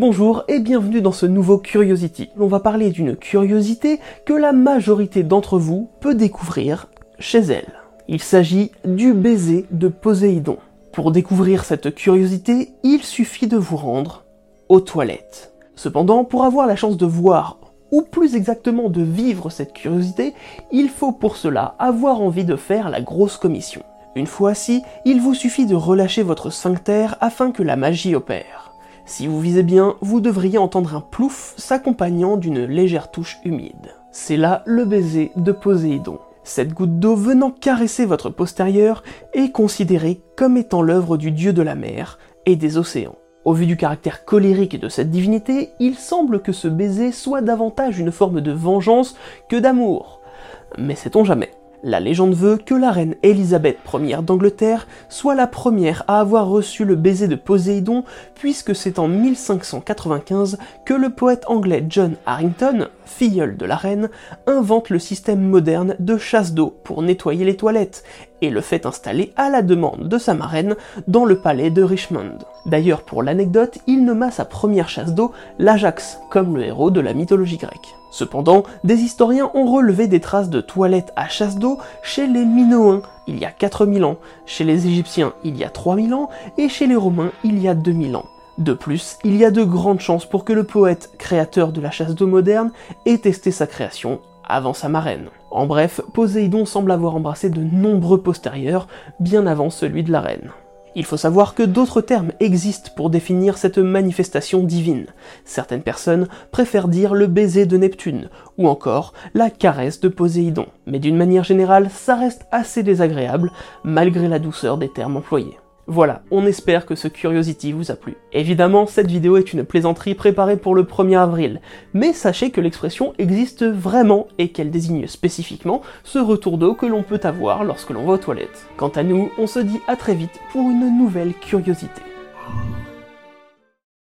Bonjour et bienvenue dans ce nouveau Curiosity. On va parler d'une curiosité que la majorité d'entre vous peut découvrir chez elle. Il s'agit du baiser de Poséidon. Pour découvrir cette curiosité, il suffit de vous rendre aux toilettes. Cependant, pour avoir la chance de voir, ou plus exactement de vivre cette curiosité, il faut pour cela avoir envie de faire la grosse commission. Une fois assis, il vous suffit de relâcher votre sphincter afin que la magie opère. Si vous visez bien, vous devriez entendre un plouf s'accompagnant d'une légère touche humide. C'est là le baiser de Poséidon. Cette goutte d'eau venant caresser votre postérieur est considérée comme étant l'œuvre du dieu de la mer et des océans. Au vu du caractère colérique de cette divinité, il semble que ce baiser soit davantage une forme de vengeance que d'amour. Mais sait-on jamais la légende veut que la reine Élisabeth Ier d'Angleterre soit la première à avoir reçu le baiser de Poséidon, puisque c'est en 1595 que le poète anglais John Harrington, filleul de la reine, invente le système moderne de chasse d'eau pour nettoyer les toilettes, et le fait installer à la demande de sa marraine dans le palais de Richmond. D'ailleurs, pour l'anecdote, il nomma sa première chasse d'eau l'Ajax, comme le héros de la mythologie grecque. Cependant, des historiens ont relevé des traces de toilettes à chasse d'eau chez les Minoens il y a 4000 ans, chez les Égyptiens il y a 3000 ans et chez les Romains il y a 2000 ans. De plus, il y a de grandes chances pour que le poète, créateur de la chasse d'eau moderne, ait testé sa création avant sa marraine. En bref, Poséidon semble avoir embrassé de nombreux postérieurs, bien avant celui de la reine. Il faut savoir que d'autres termes existent pour définir cette manifestation divine. Certaines personnes préfèrent dire le baiser de Neptune, ou encore la caresse de Poséidon. Mais d'une manière générale, ça reste assez désagréable, malgré la douceur des termes employés. Voilà, on espère que ce Curiosity vous a plu. Évidemment, cette vidéo est une plaisanterie préparée pour le 1er avril, mais sachez que l'expression existe vraiment et qu'elle désigne spécifiquement ce retour d'eau que l'on peut avoir lorsque l'on va aux toilettes. Quant à nous, on se dit à très vite pour une nouvelle curiosité.